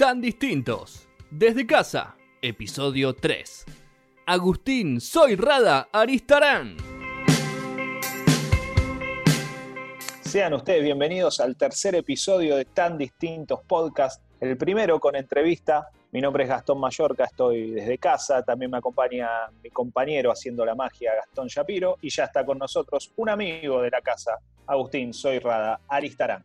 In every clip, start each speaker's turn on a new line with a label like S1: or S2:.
S1: Tan distintos. Desde casa, episodio 3. Agustín Soy Rada Aristarán.
S2: Sean ustedes bienvenidos al tercer episodio de Tan Distintos Podcast, el primero con entrevista. Mi nombre es Gastón Mallorca, estoy desde casa, también me acompaña mi compañero haciendo la magia, Gastón Shapiro, y ya está con nosotros un amigo de la casa, Agustín Soy Rada Aristarán.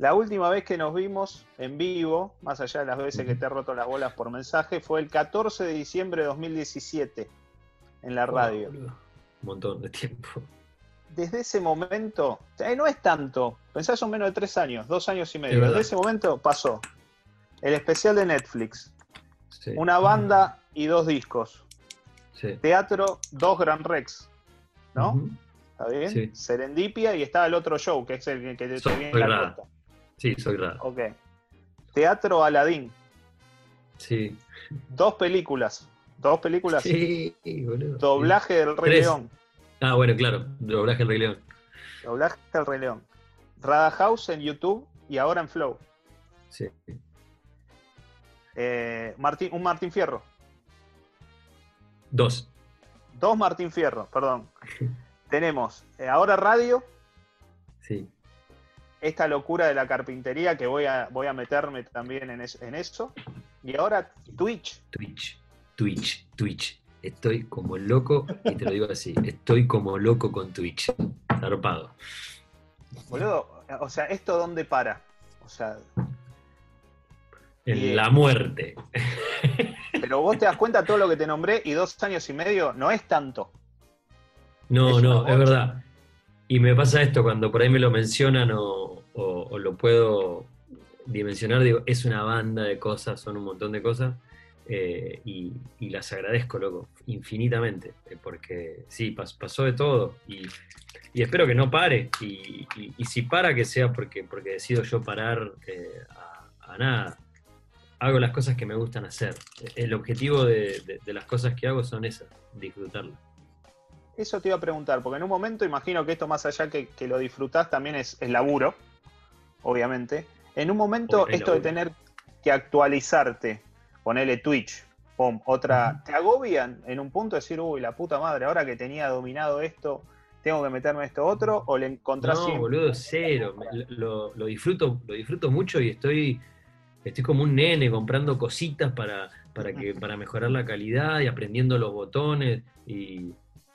S2: La última vez que nos vimos en vivo, más allá de las veces que te he roto las bolas por mensaje, fue el 14 de diciembre de 2017 en la radio.
S3: Un montón de tiempo.
S2: Desde ese momento, eh, no es tanto, pensás son menos de tres años, dos años y medio. Desde ese momento pasó el especial de Netflix,
S3: Sí.
S2: una banda y dos discos,
S3: Sí.
S2: teatro, dos Gran Rex, ¿no? ¿Está bien?
S3: Sí.
S2: Serendipia y estaba el otro show, que es el que- te, viene en la
S3: rara. Sí, soy raro.
S2: Ok. Teatro Aladín,
S3: Sí.
S2: dos películas, dos películas,
S3: Sí, boludo.
S2: doblaje del Rey
S3: Tres.
S2: León,
S3: Ah, bueno, claro. Doblaje del Rey León.
S2: doblaje del Rey León, Rada House en YouTube y ahora en Flow.
S3: Sí.
S2: Eh, Martín, un Martín Fierro,
S3: Dos.
S2: dos Martín Fierro, perdón. Tenemos eh, ahora radio,
S3: Sí.
S2: Esta locura de la carpintería que voy a, voy a meterme también en, es- en eso. Y ahora Twitch.
S3: Twitch. Twitch. Twitch. Estoy como loco, y te lo digo así, estoy como loco con Twitch. Zarpado.
S2: Boludo, o sea, ¿esto dónde para? O sea,
S3: En la muerte.
S2: pero vos te das cuenta todo lo que te nombré y dos años y medio no es tanto.
S3: No,
S2: Es
S3: no, es verdad. Y me pasa esto cuando por ahí me lo mencionan o, lo puedo dimensionar, digo, es una banda de cosas, son un montón de cosas, eh, y, las agradezco, loco, infinitamente, eh, porque sí, pas- pasó de todo, y, espero que no pare, y, si para, que sea porque, porque decido yo parar eh, a, nada. Hago las cosas que me gustan hacer. El objetivo de las cosas que hago son esas, disfrutarlas.
S2: Eso te iba a preguntar, porque en un momento imagino que esto más allá que, que lo disfrutás también es, es laburo, obviamente. En un momento
S3: Obvio,
S2: esto de tener que actualizarte, ponerle Twitch, pum, otra. ¿te agobian en un punto decir, uy, la puta madre, ahora que tenía dominado esto, tengo que meterme esto otro? ¿O le encontrás
S3: No,
S2: siempre-
S3: boludo, cero. Lo, lo disfruto, lo disfruto mucho y estoy, estoy como un nene comprando cositas para, para, que, para mejorar la calidad y aprendiendo los botones. Y,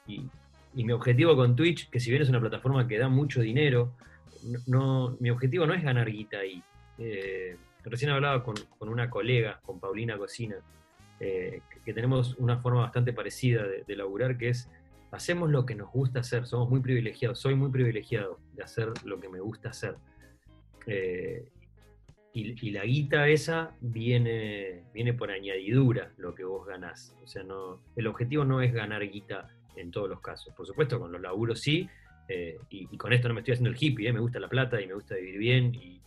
S3: y- mi objetivo con Twitch, que si bien es una plataforma que da mucho dinero, no, mi objetivo no es ganar guita ahí. Eh, recién hablaba con, con una colega, con Paulina Cocina, eh, que, que tenemos una forma bastante parecida de, de laburar, que es hacemos lo que nos gusta hacer, somos muy privilegiados, soy muy privilegiado de hacer lo que me gusta hacer. Eh, y, y la guita esa viene, viene por añadidura lo que vos ganás. O sea, no, el objetivo no es ganar guita en todos los casos. Por supuesto, con los laburos sí, eh, y, con esto no me estoy haciendo el hippie, eh, me gusta la plata y me gusta vivir bien y,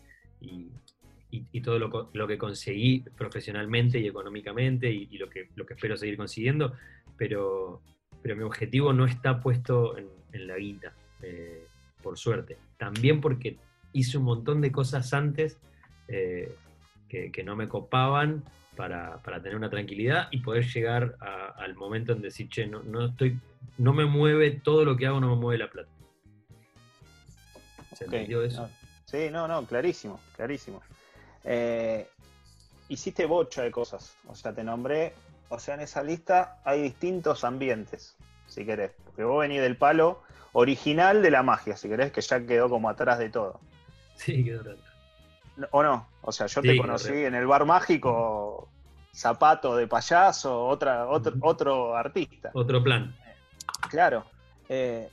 S3: todo lo, que conseguí profesionalmente y económicamente y, lo, que, lo que espero seguir consiguiendo, pero, pero mi objetivo no está puesto en, la guita, eh, por suerte. También porque hice un montón de cosas antes que no me copaban para, para tener una tranquilidad y poder llegar a- al momento en decir, che, no, no, estoy, no me mueve todo lo que hago, no me mueve la plata. ¿Se entendió eso?
S2: no. Sí, no, no, clarísimo, clarísimo. Eh, hiciste bocha de cosas, o sea, te nombré, o sea, en esa lista hay distintos ambientes, si querés, porque vos venís del palo original de la magia, si querés, que ya quedó como atrás de todo.
S3: Sí, quedó raro.
S2: ¿O no? O sea, yo
S3: Sí,
S2: te conocí en el bar mágico, zapato de payaso, otra, otro, otro artista.
S3: Otro plan.
S2: Claro. Eh,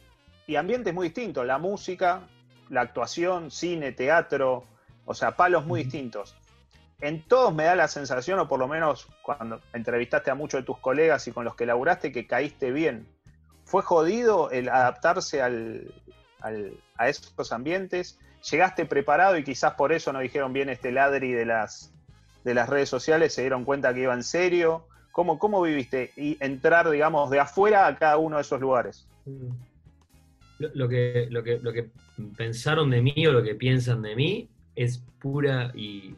S2: y ambientes muy distintos, la música, la actuación, cine, teatro, o sea, palos muy distintos. En todos me da la sensación, o por lo menos cuando entrevistaste a muchos de tus colegas y con los que laburaste, que caíste bien. ¿Fue jodido el adaptarse al, al- a esos ambientes? ¿Llegaste preparado y quizás por eso no dijeron bien este ladri de las, de las redes sociales? ¿Se dieron cuenta que iba en serio? ¿Cómo, cómo viviste y entrar, digamos, de afuera a cada uno de esos lugares?
S3: Lo, lo que, lo, que, lo que pensaron de mí o lo que piensan de mí es pura y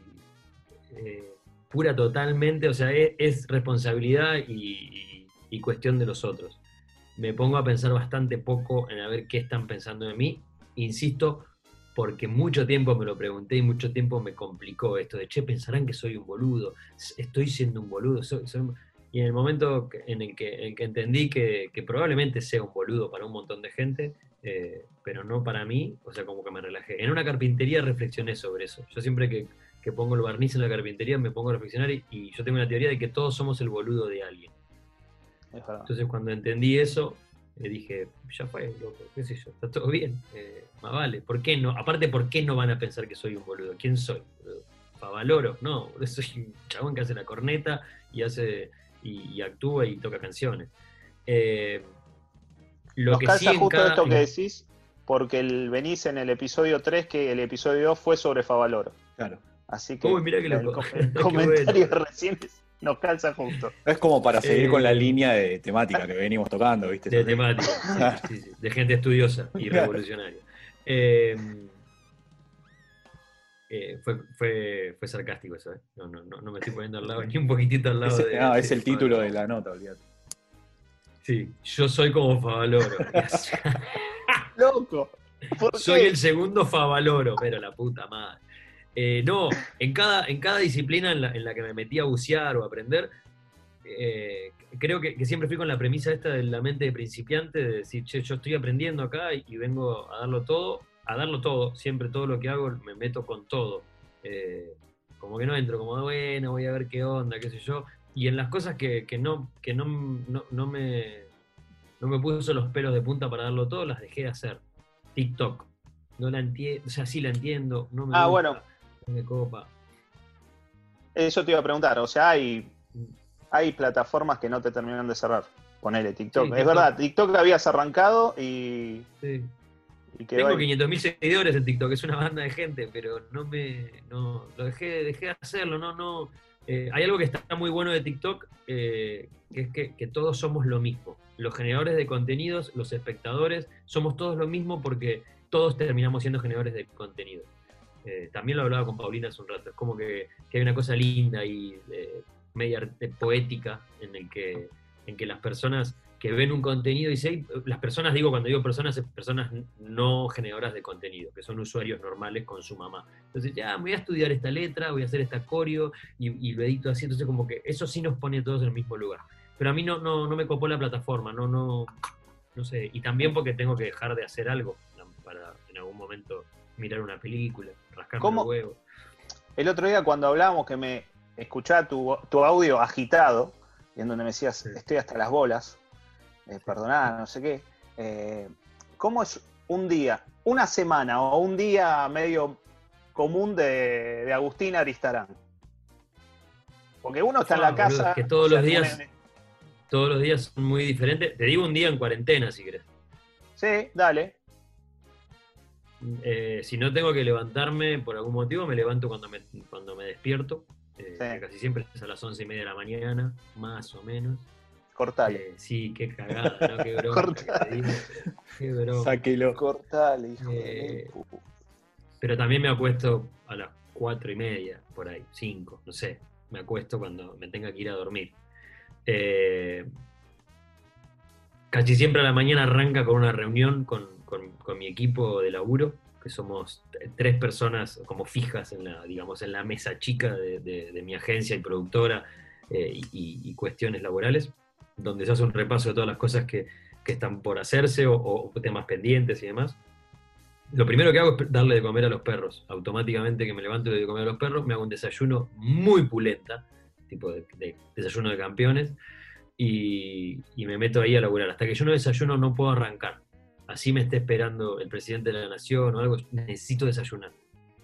S3: eh, pura totalmente, o sea, es, es responsabilidad y, y- y cuestión de los otros. Me pongo a pensar bastante poco en a ver qué están pensando de mí. Insisto, porque mucho tiempo me lo pregunté y mucho tiempo me complicó esto de, che, pensarán que soy un boludo, estoy siendo un boludo. soy- soy un-". Y en el momento en el que, en el que entendí que, que probablemente sea un boludo para un montón de gente, eh, pero no para mí, o sea, como que me relajé. En una carpintería reflexioné sobre eso. Yo siempre que, que pongo el barniz en la carpintería me pongo a reflexionar y, y yo tengo una teoría de que todos somos el boludo de alguien. Entonces cuando entendí eso, eh, dije, ya fue, loco, qué sé yo, está todo bien, eh, más vale. ¿Por qué no? Aparte, ¿por qué no van a pensar que soy un boludo? ¿Quién soy? boludo? ¿Favaloro? No, soy un chabón que hace la corneta y hace y, y actúa y toca canciones. Eh, lo
S2: Nos
S3: que
S2: calza
S3: sí
S2: justo
S3: cada-
S2: esto que decís, porque el, venís en el episodio 3, que el episodio 2 fue sobre Favaloro.
S4: Claro.
S2: Así que
S3: Uy, mirá que
S2: el, el comentario
S3: bueno.
S2: recién nos calza justo.
S4: Es como para seguir
S3: Eh,
S4: con la línea de temática que venimos tocando, ¿viste?
S3: De temática, sí, sí, sí, de gente estudiosa y
S4: Claro.
S3: revolucionaria. Eh, eh, fue, fue, fue sarcástico eso, ¿eh? No, no, no, no me estoy poniendo al lado, ni un poquitito al lado
S4: Ese-
S3: de.
S4: no,
S3: de
S4: es el título de la nota, olvídate.
S3: Sí, yo soy como Favaloro.
S2: ¡Loco! ¿Por
S3: soy el segundo Favaloro, pero la puta madre. Eh, no, en cada, en cada disciplina en la, en la que me metí a bucear o a aprender, eh, creo que, que siempre fui con la premisa esta de la mente de principiante, de decir, che, yo estoy aprendiendo acá y, y vengo a darlo todo, a darlo todo, siempre todo lo que hago me meto con todo. Eh, como que no entro, como bueno, voy a ver qué onda, qué sé yo. Y en las cosas que, que no, que no, no, no me, no me puso los pelos de punta para darlo todo, las dejé de hacer. TikTok. No la entiendo, o sea, sí la entiendo, no me
S2: Ah,
S3: gusta,
S2: bueno.
S3: Me copa.
S2: Eso te iba a preguntar. O sea, hay, hay plataformas que no te terminan de cerrar. Ponele TikTok.
S3: Sí,
S2: es
S3: TikTok.
S2: verdad, TikTok habías arrancado y,
S3: Sí.
S2: y
S3: Tengo
S2: ahí.
S3: 500.000 seguidores en TikTok, es una banda de gente, pero no me. No, lo dejé, dejé de hacerlo, no, no. Eh, hay algo que está muy bueno de TikTok, eh, que es que, que todos somos lo mismo. Los generadores de contenidos, los espectadores, somos todos lo mismo porque todos terminamos siendo generadores de contenido. Eh, también lo hablaba con Paulina hace un rato, es como que, hay una cosa linda y eh, media arte- poética en el que, en que las personas que ven un contenido, y hay- las personas, digo, cuando digo personas, es personas no generadoras de contenido, que son usuarios normales con su mamá. Entonces, ya, voy a estudiar esta letra, voy a hacer esta coreo, y, y lo edito así, entonces como que eso sí nos pone a todos en el mismo lugar. Pero a mí no, no, no me copó la plataforma, no, no, no sé, y también porque tengo que dejar de hacer algo para en algún momento mirar una película, rascarme
S2: ¿Cómo? El otro día cuando hablábamos que me escuchaba tu, tu audio agitado, y en donde me decías,
S3: Sí.
S2: estoy hasta las bolas, eh, perdoná, no sé qué. eh, ¿Cómo es un día, una semana o un día medio común de, de Agustín Aristarán? Porque uno está en
S3: Ah,
S2: la casa.
S3: boludo, que todos los días- Todos los días son muy diferentes. Te digo un día en cuarentena, si querés.
S2: Sí, dale.
S3: Eh, si no tengo que levantarme por algún motivo, me levanto cuando me, cuando me despierto. eh,
S2: Sí.
S3: Casi siempre es a las once y media de la mañana, más o menos.
S2: Cortale.
S3: Eh, sí, qué cagada, ¿no? Qué broma.
S2: Cortale.
S3: Qué broma.
S4: Sáquelo.
S2: Cortale, hijo
S3: Eh,
S2: de
S3: Pero también me acuesto a las cuatro y media, por ahí, cinco, no sé. Me acuesto cuando me tenga que ir a dormir. Eh, casi siempre a la mañana arranca con una reunión con, con- con mi equipo de laburo, que somos tres personas como fijas en la, digamos, en la mesa chica de, de- mi agencia y productora eh, y, cuestiones laborales, donde se hace un repaso de todas las cosas que, que están por hacerse o, o temas pendientes y demás. Lo primero que hago es darle de comer a los perros. Automáticamente que me levanto de comer a los perros, me hago un desayuno muy pulenta, tipo de, de desayuno de campeones, y, y me meto ahí a laburar. Hasta que yo no desayuno no puedo arrancar. Así me esté esperando el presidente de la nación o algo, necesito desayunar.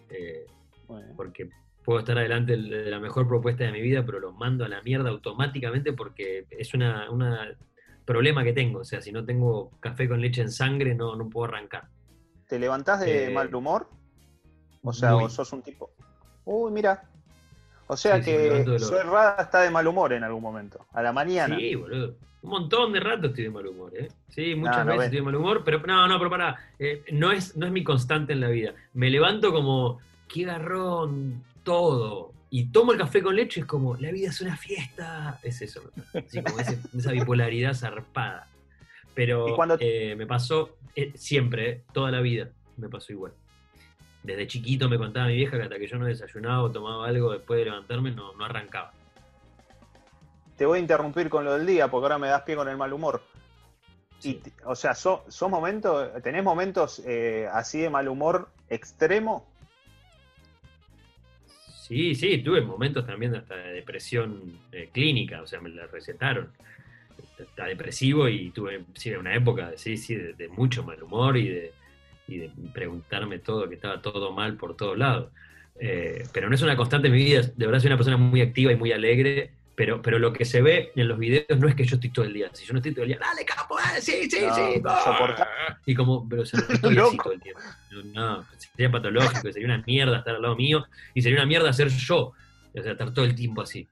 S3: Eh,
S2: Bueno.
S3: porque puedo estar adelante de la mejor propuesta de mi vida, pero los mando a la mierda automáticamente porque es una, una problema que tengo. O sea, si no tengo café con leche en sangre, no, no puedo arrancar.
S2: ¿Te levantás de
S3: Eh,
S2: mal humor? O sea,
S3: muy.
S2: o sos un tipo. Uy, mira. O sea
S3: Sí, sí,
S2: que Zoe
S3: orto.
S2: Rada está de mal humor en algún momento. A la mañana.
S3: Sí, boludo. Un montón de rato estoy de mal humor, ¿eh? Sí, muchas
S2: no
S3: veces
S2: ves.
S3: estoy de mal humor, pero no, no, pero pará. eh, no, es, no es mi constante en la vida. Me levanto como, qué garrón, todo. y tomo el café con leche, es como, la vida es una fiesta. Es eso. Así como ese- esa bipolaridad zarpada. Pero
S2: Y cuando-
S3: eh, me pasó eh, siempre, eh, toda la vida, me pasó igual. Desde chiquito me contaba mi vieja que hasta que yo no desayunaba o tomaba algo después de levantarme, no, no arrancaba.
S2: Te voy a interrumpir con lo del día porque ahora me das pie con el mal humor. Y,
S3: Sí.
S2: o sea, ¿sos, sos momentos, ¿tenés momentos eh, así de mal humor extremo?
S3: Sí, sí, tuve momentos también hasta de depresión eh, clínica, o sea, me la recetaron. Está depresivo y tuve sí, una época sí, sí, de, de mucho mal humor y de, y de preguntarme todo, que estaba todo mal por todos lados. Eh, pero no es una constante en mi vida, de verdad soy una persona muy activa y muy alegre, pero, pero lo que se ve en los videos no es que yo estoy todo el día, si yo no estoy todo el día, dale capo, eh, sí, sí,
S2: No,
S3: sí,
S2: no
S3: y como, pero o sea, no estoy así todo el tiempo. No, no, sería patológico, sería una mierda estar al lado mío y sería una mierda ser yo, o sea, estar todo el tiempo así.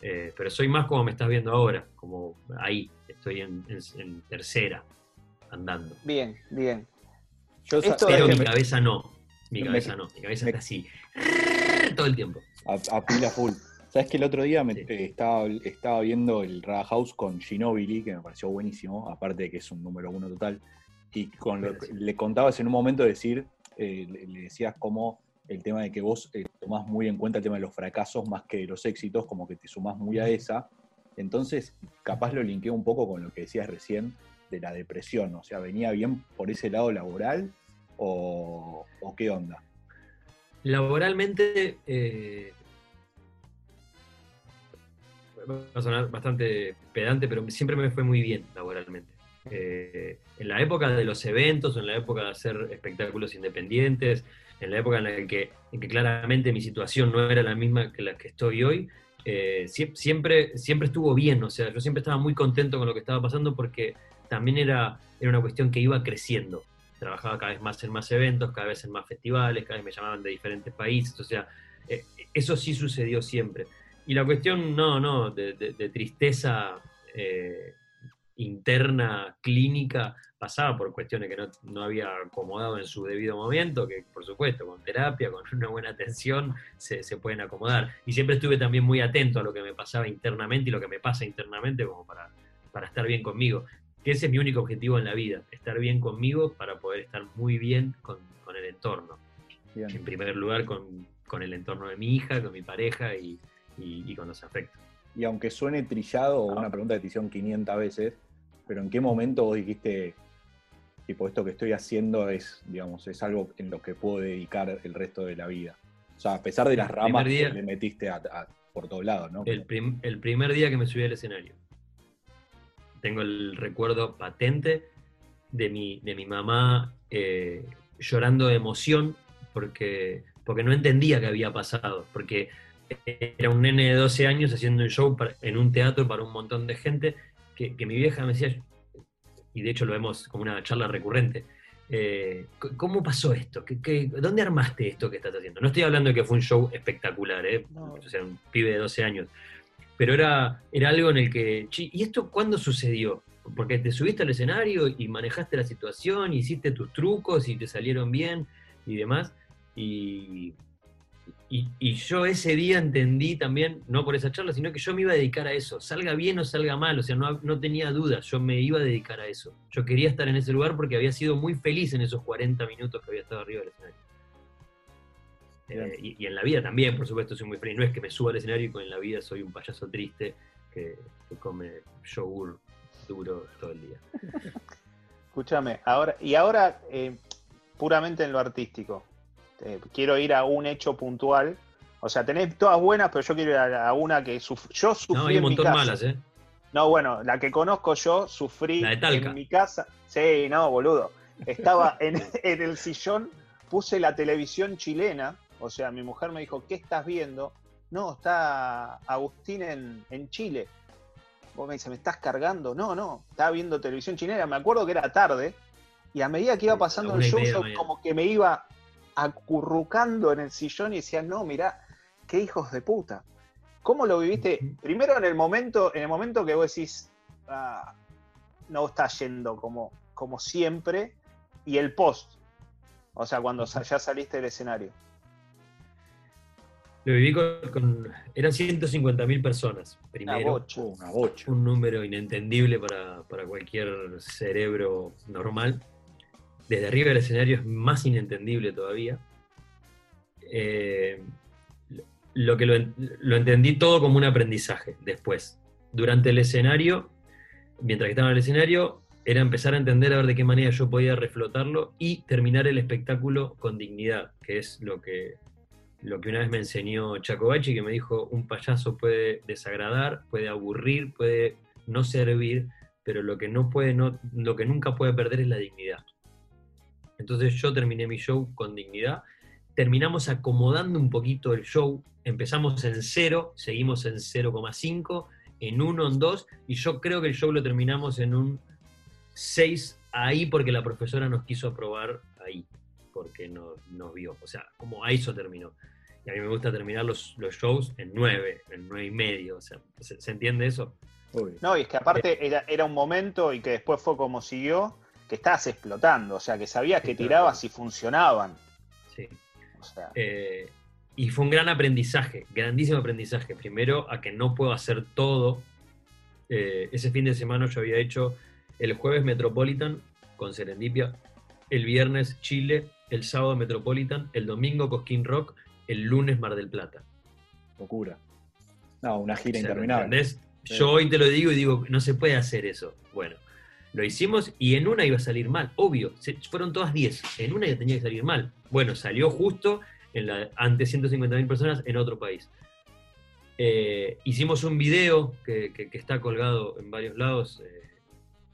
S3: Eh, pero soy más como me estás viendo ahora, como ahí, estoy en, en- en tercera, andando.
S2: Bien, bien.
S4: Yo
S3: Pero mi cabeza no, mi
S4: me-
S3: cabeza no, mi cabeza
S4: me-
S3: está así, todo el tiempo.
S4: a, a pila full. ¿Sabes que el otro día me,
S3: Sí.
S4: estaba, estaba viendo el Rada House con Ginobili, que me pareció buenísimo, aparte de que es un número uno total, y con lo le contabas en un momento decir, eh, le, le decías como el tema de que vos eh, tomás muy en cuenta el tema de los fracasos más que de los éxitos, como que te sumás muy a esa. Entonces, capaz lo linkeo un poco con lo que decías recién de la depresión, o sea, ¿venía bien por ese lado laboral o, o qué onda?
S3: Laboralmente, eh, va a sonar bastante pedante, pero siempre me fue muy bien laboralmente. Eh, en la época de los eventos, en la época de hacer espectáculos independientes, en la época en la que, en que claramente mi situación no era la misma que la que estoy hoy, eh, sie- siempre, siempre estuvo bien, o sea, yo siempre estaba muy contento con lo que estaba pasando porque también era, era una cuestión que iba creciendo. Trabajaba cada vez más en más eventos, cada vez en más festivales, cada vez me llamaban de diferentes países, o sea, eh, eso sí sucedió siempre. Y la cuestión, no, no, de, de- de tristeza eh, interna, clínica, pasaba por cuestiones que no, no había acomodado en su debido momento, que por supuesto, con terapia, con una buena atención, se, se pueden acomodar. Y siempre estuve también muy atento a lo que me pasaba internamente y lo que me pasa internamente como para, para estar bien conmigo. Que ese es mi único objetivo en la vida, estar bien conmigo para poder estar muy bien con, con el entorno.
S4: Bien.
S3: En primer lugar, con, con el entorno de mi hija, con mi pareja y, y- y con los afectos.
S4: Y aunque suene trillado o
S3: Ah.
S4: una pregunta que te hicieron 500 veces, pero ¿en qué momento vos dijiste, tipo, esto que estoy haciendo es, digamos, es algo en lo que puedo dedicar el resto de la vida? O sea, a pesar de las
S3: El
S4: ramas
S3: día-
S4: que le metiste a- a- por todos lados, ¿no?
S3: El, prim- el primer día que me subí al escenario. Tengo el recuerdo patente de mi, de mi mamá eh, llorando de emoción porque, porque no entendía qué había pasado. Porque era un nene de 12 años haciendo un show para- en un teatro para un montón de gente que, que mi vieja me decía, y de hecho lo vemos como una charla recurrente, eh, ¿cómo pasó esto? ¿Qué, qué- dónde armaste esto que estás haciendo? No estoy hablando de que fue un show espectacular, ¿eh?
S2: No.
S3: o sea, un pibe de 12 años, pero era, era algo en el que, "Chi, ¿y esto cuándo sucedió? Porque te subiste al escenario y manejaste la situación, hiciste tus trucos y te salieron bien y demás, y, y, y yo ese día entendí también, no por esa charla, sino que yo me iba a dedicar a eso, salga bien o salga mal, o sea, no, no tenía dudas, yo me iba a dedicar a eso. Yo quería estar en ese lugar porque había sido muy feliz en esos 40 minutos que había estado arriba del escenario. Eh, y, y en la vida también, por supuesto, soy muy feliz. No es que me suba al escenario y con la vida soy un payaso triste que, que come yogur duro todo el día.
S2: Escúchame, ahora, y ahora eh, puramente en lo artístico. Eh, quiero ir a un hecho puntual. O sea, tenés todas buenas, pero yo quiero ir a, a una que suf- yo sufrí
S3: No, hay un
S2: en mi
S3: montón
S2: casa.
S3: malas, ¿eh?
S2: No, bueno, la que conozco yo sufrí
S3: La de Talca.
S2: en mi casa. Sí, no, boludo. Estaba en, en el sillón, puse la televisión chilena. O sea, mi mujer me dijo, ¿qué estás viendo? No, está Agustín en, en Chile. Vos me dices, ¿me estás cargando? No, no, estaba viendo televisión chilena. Me acuerdo que era tarde. Y a medida que iba pasando el show, yo como que me iba acurrucando en el sillón y decía, no, mirá, qué hijos de puta. ¿Cómo lo viviste? Primero en el momento, en el momento que vos decís, ah, no está yendo como, como siempre, y el post. O sea, cuando ya saliste del escenario.
S3: Lo viví con, con- eran 150.000 personas primero.
S2: bocha.
S4: Una bocha.
S3: un número inentendible para, para cualquier cerebro normal. Desde arriba del escenario es más inentendible todavía. Eh, lo que lo, lo entendí todo como un aprendizaje después. Durante el escenario, mientras que estaba en el escenario, era empezar a entender a ver de qué manera yo podía reflotarlo y terminar el espectáculo con dignidad, que es lo que, lo que una vez me enseñó Chacobachi, que me dijo, un payaso puede desagradar, puede aburrir, puede no servir, pero lo que, no puede, no, lo que nunca puede perder es la dignidad. Entonces yo terminé mi show con dignidad, terminamos acomodando un poquito el show, empezamos en cero, seguimos en 0,5, en 1, en 2, y yo creo que el show lo terminamos en un 6 ahí porque la profesora nos quiso aprobar ahí, porque no- nos vio. O sea, como a eso terminó. Y a mí me gusta terminar los, los shows en 9, en 9 y medio. O sea, ¿se, se entiende eso?
S4: Obvio.
S2: No, y es que aparte era, era un momento y que después fue como siguió, que estabas explotando, o sea, que sabías que tirabas y funcionaban.
S3: Sí.
S2: O sea,
S3: Eh, y fue un gran aprendizaje, grandísimo aprendizaje. Primero, a que no puedo hacer todo. Eh, ese fin de semana yo había hecho el jueves Metropolitan con Serendipia, el viernes Chile, el sábado Metropolitan, el domingo Cosquín Rock, el lunes Mar del Plata.
S4: Locura. No, una gira
S3: O sea,
S4: interminable.
S3: Yo hoy te lo digo y digo, no se puede hacer eso. Bueno, lo hicimos y en una iba a salir mal, obvio. Se- fueron todas 10, en una ya tenía que salir mal. Bueno, salió justo en la, ante 150.000 personas en otro país. Eh, hicimos un video que, que- que está colgado en varios lados eh,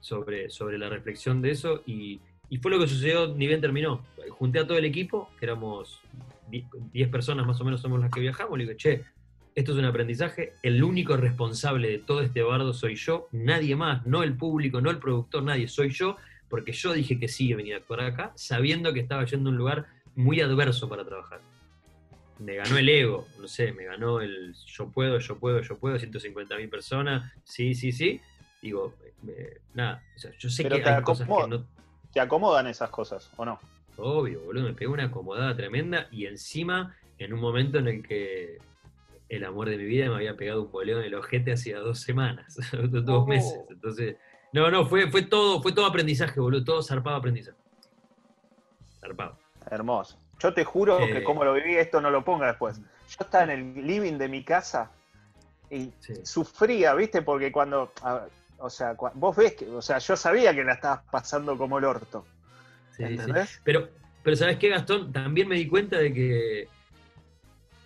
S3: sobre, sobre la reflexión de eso y, y fue lo que sucedió ni bien terminó. Junté a todo el equipo, que éramos 10 10 personas más o menos somos las que viajamos, le digo, che, esto es un aprendizaje, el único responsable de todo este bardo soy yo, nadie más, no el público, no el productor, nadie, soy yo, porque yo dije que sí venía a actuar acá, sabiendo que estaba yendo a un lugar muy adverso para trabajar. Me ganó el ego, no sé, me ganó el yo puedo, yo puedo, yo puedo, 150 mil personas, sí, sí, sí. Digo, eh, nada, o sea, yo sé
S2: Pero
S3: que hay cosas que no,
S2: ¿te acomodan esas cosas o no?
S3: Obvio, boludo, me pegó una acomodada tremenda y encima en un momento en el que el amor de mi vida me había pegado un boleo en el ojete hacía dos semanas, dos
S2: Oh.
S3: meses. Entonces, no, no, fue, fue todo, fue todo aprendizaje, boludo, todo zarpado aprendizaje. Zarpado.
S2: Hermoso. Yo te juro
S3: Eh.
S2: que como lo viví, esto no lo ponga después. Yo estaba en el living de mi casa y
S3: Sí.
S2: sufría, ¿viste? Porque cuando, a- o sea, vos ves que, o sea, yo sabía que la estabas pasando como el orto,
S3: Sí, sí.
S2: ¿entendés?
S3: Pero, pero ¿sabes qué, Gastón? También me di cuenta de que,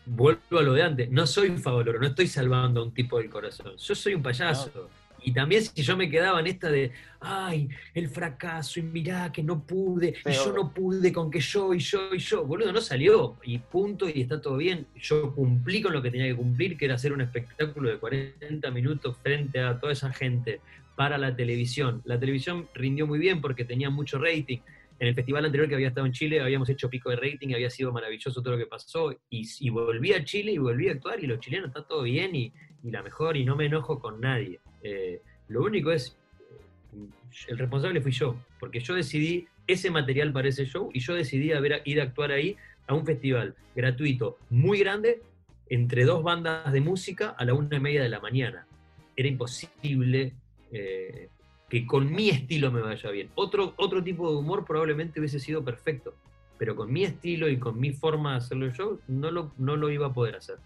S3: vuelvo a lo de antes, no soy un favaloro, no estoy salvando a un tipo del corazón. Yo soy un payaso. Y también si yo me quedaba en esta de, ay, el fracaso, y mirá que no pude, y yo no pude con que yo, y yo, y yo, boludo, no salió, y punto, y está todo bien. Yo cumplí con lo que tenía que cumplir, que era hacer un espectáculo de 40 minutos frente a toda esa gente para la televisión. La televisión rindió muy bien porque tenía mucho rating. En el festival anterior que había estado en Chile habíamos hecho pico de rating, había sido maravilloso todo lo que pasó, y, y volví a Chile y volví a actuar, y los chilenos está todo bien, y, y la mejor, y no me enojo con nadie. Eh, lo único es, el responsable fui yo, porque yo decidí ese material para ese show, y yo decidí a ver- ir a actuar ahí a un festival gratuito, muy grande, entre dos bandas de música a la una y media de la mañana. Era imposible eh, que con mi estilo me vaya bien. Otro, otro tipo de humor probablemente hubiese sido perfecto, pero con mi estilo y con mi forma de hacerlo show no lo, no lo iba a poder hacer.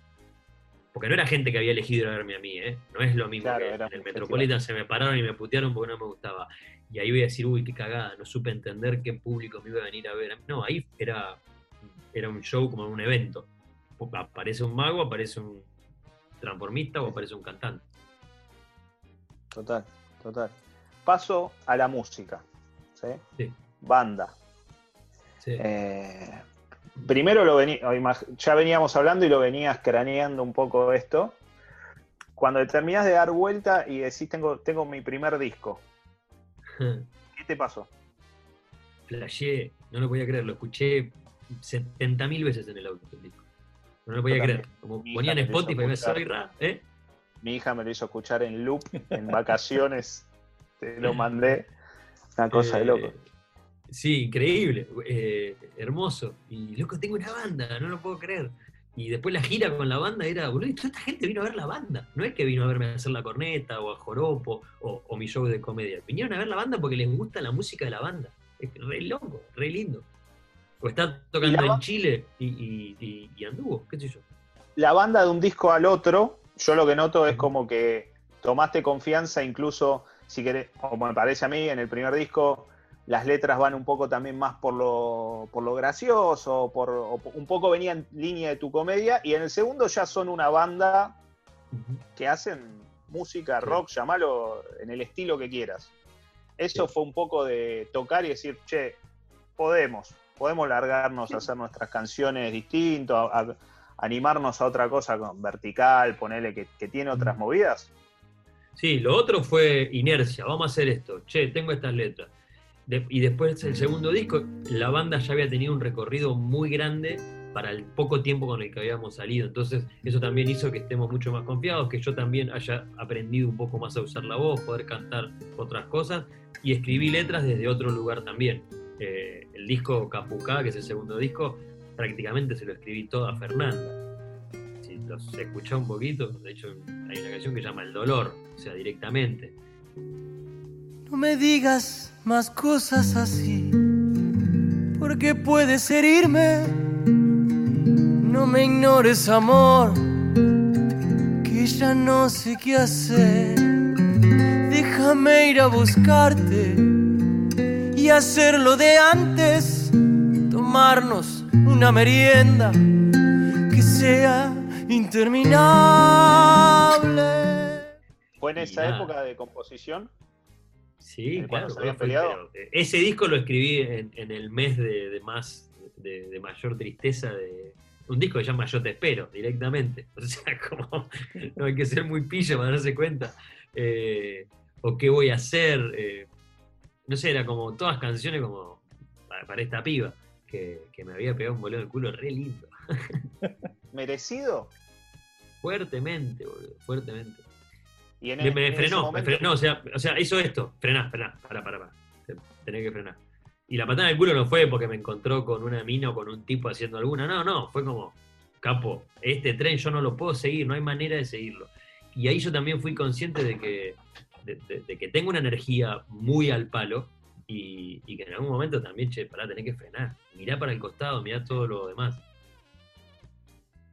S3: Porque no era gente que había elegido ir a verme a mí, ¿eh? No es lo mismo
S2: Claro,
S3: que en el Metropolitan se me pararon y me putearon porque no me gustaba. Y ahí voy a decir, uy, qué cagada, no supe entender qué público me iba a venir a ver. No, ahí era, era un show como un evento. Aparece un mago, aparece un transformista o aparece un cantante.
S2: Total, total. Paso a la música, ¿sí?
S3: Sí.
S2: Banda.
S3: Sí.
S2: Eh, primero lo vení- ya veníamos hablando y lo venías craneando un poco esto. Cuando te terminás de dar vuelta y decís tengo, tengo mi primer disco, ¿qué te pasó?
S3: Flashé, no lo podía creer, lo escuché 70.000 veces en el auto. el disco. No lo podía creer. Como
S2: Mi
S3: ponía en
S2: hija me lo hizo
S3: Spotify, me soy ra, ¿eh?
S2: Mi hija me lo hizo escuchar en loop, en vacaciones, te lo mandé. Una cosa de
S3: Eh,
S2: loco.
S3: Sí, increíble, eh, hermoso. Y loco, tengo una banda, no lo puedo creer. Y después la gira con la banda era, boludo, y toda esta gente vino a ver la banda. No es que vino a verme a hacer la corneta o a Joropo o, o mi show de comedia. Vinieron a ver la banda porque les gusta la música de la banda. Es re loco, re lindo. O está tocando
S2: ¿Y la ba-
S3: en Chile y, y- y- y anduvo, qué sé yo.
S2: La banda de un disco al otro, yo lo que noto es como que tomaste confianza, incluso si querés, como me parece a mí, en el primer disco las letras van un poco también más por lo, por lo gracioso, por, o un poco venía en línea de tu comedia, y en el segundo ya son una banda que hacen música,
S3: Sí.
S2: rock, llamalo en el estilo que quieras. Eso
S3: Sí.
S2: fue un poco de tocar y decir, che, podemos, podemos largarnos a hacer nuestras canciones a, a- animarnos a otra cosa con vertical, ponerle que, que tiene otras movidas.
S3: Sí, lo otro fue inercia, vamos a hacer esto, che, tengo estas letras. Y después el segundo disco, la banda ya había tenido un recorrido muy grande para el poco tiempo con el que habíamos salido. Entonces, eso también hizo que estemos mucho más confiados, que yo también haya aprendido un poco más a usar la voz, poder cantar otras cosas y escribí letras desde otro lugar también. Eh, el disco Capucá, que es el segundo disco, prácticamente se lo escribí todo a Fernanda. Si los escuchó un poquito, de hecho hay una canción que se llama El Dolor, o sea, directamente.
S5: No me digas más cosas así, porque puedes herirme. No me ignores, amor, que ya no sé qué hacer. Déjame ir a buscarte y hacerlo de antes. Tomarnos una merienda que sea interminable.
S2: ¿Fue en esa época de composición?
S3: Sí,
S2: ¿De
S3: claro.
S2: cuando se habían
S3: fue-
S2: peleado?
S3: pero, eh, ese disco lo escribí en, en el mes de, de más, de, de mayor tristeza de. Un disco que se llama Yo te espero, directamente. O sea, como no hay que ser muy pillo para darse cuenta. Eh, o qué voy a hacer. eh, no sé, era como todas canciones como para, para esta piba, que, que me había pegado un boleo en el culo re lindo.
S2: ¿Merecido?
S3: Fuertemente, boludo, fuertemente.
S2: Y en,
S3: Me, me frenó, me
S2: momento-
S3: frenó, o sea, o sea, hizo esto, frená, frená, para, para, para. Tenés que frenar. Y la patada en el culo no fue porque me encontró con una mina o con un tipo haciendo alguna, no, no, fue como, capo, este tren yo no lo puedo seguir, no hay manera de seguirlo. Y ahí yo también fui consciente de que, de, de- de que tengo una energía muy al palo y, y que en algún momento también, che, pará, tenés que frenar. Mirá para el costado, mirá todo lo demás.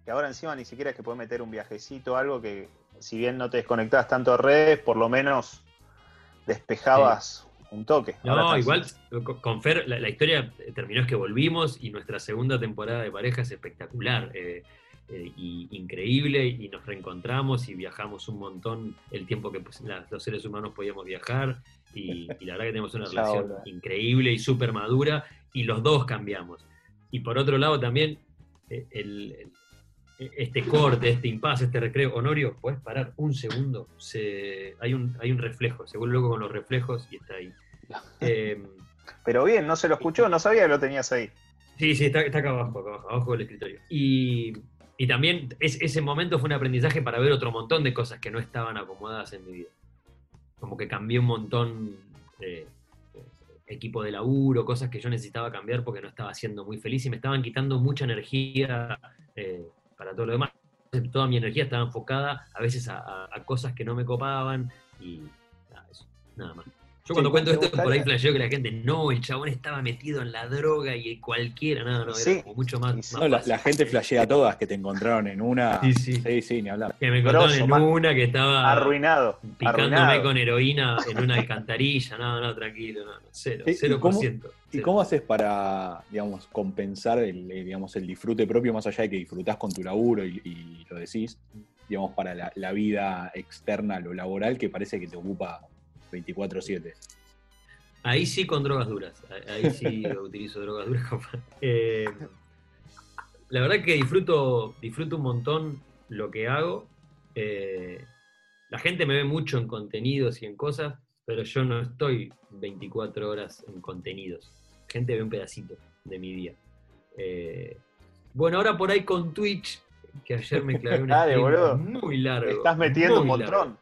S2: que ahora encima ni siquiera es que puedes meter un viajecito, algo que si bien no te desconectabas tanto de redes, por lo menos despejabas un toque.
S3: No,
S2: estás-
S3: igual con- Fer, la, la historia terminó es que volvimos y nuestra segunda temporada de pareja es espectacular eh, eh, y increíble y nos reencontramos y viajamos un montón el tiempo que pues, la- los seres humanos podíamos viajar y, y la verdad que tenemos una relación increíble y súper madura y los dos cambiamos. Y por otro lado también eh, el- el- este corte, este impasse, este recreo, Honorio, ¿puedes parar un segundo? Se, hay, un, hay un reflejo, se vuelve loco con los reflejos y está ahí. Eh,
S2: Pero bien, no se lo escuchó, no sabía que lo tenías ahí.
S3: sí, sí, está, está acá abajo, acá abajo, abajo del escritorio. Y, y también es- ese momento fue un aprendizaje para ver otro montón de cosas que no estaban acomodadas en mi vida. Como que cambié un montón de equipo de laburo, cosas que yo necesitaba cambiar porque no estaba siendo muy feliz y me estaban quitando mucha energía eh, para todo lo demás. Toda mi energía estaba enfocada a veces a, cosas que no me copaban y nada, eso, nada más. Yo cuando
S2: Sí,
S3: cuento
S2: ¿te
S3: esto, por ahí flasheo que la gente, no, el chabón estaba metido en la droga y cualquiera, no, no,
S2: Sí,
S3: era como mucho más,
S2: y sí.
S3: más
S4: No, la, gente flashea todas que te encontraron en una.
S3: Sí, sí.
S4: sí, sí, ni hablar.
S3: Que me
S2: Grosso,
S3: en
S2: man.
S3: una que estaba
S2: Arruinado.
S3: picándome
S2: arruinado.
S3: con heroína en una alcantarilla, no, no, tranquilo, no, no, cero,
S4: ¿Y- y
S3: cero por ciento.
S4: ¿Y
S3: cero.
S4: cómo haces para, digamos, compensar el, eh, digamos, el disfrute propio, más allá de que disfrutás con tu laburo y, y lo decís, digamos, para la, la vida externa, lo laboral, que parece que te ocupa 24-7?
S3: Ahí sí con drogas duras. Ahí sí utilizo drogas duras. Eh, la verdad que disfruto, disfruto un montón lo que hago. Eh, la gente me ve mucho en contenidos y en cosas, pero yo no estoy 24 horas en contenidos. La gente ve un pedacito de mi día. Eh, bueno, ahora por ahí con Twitch, que ayer me clavé un
S2: Dale,
S3: muy largo.
S2: Estás metiendo un
S3: largo
S2: montón.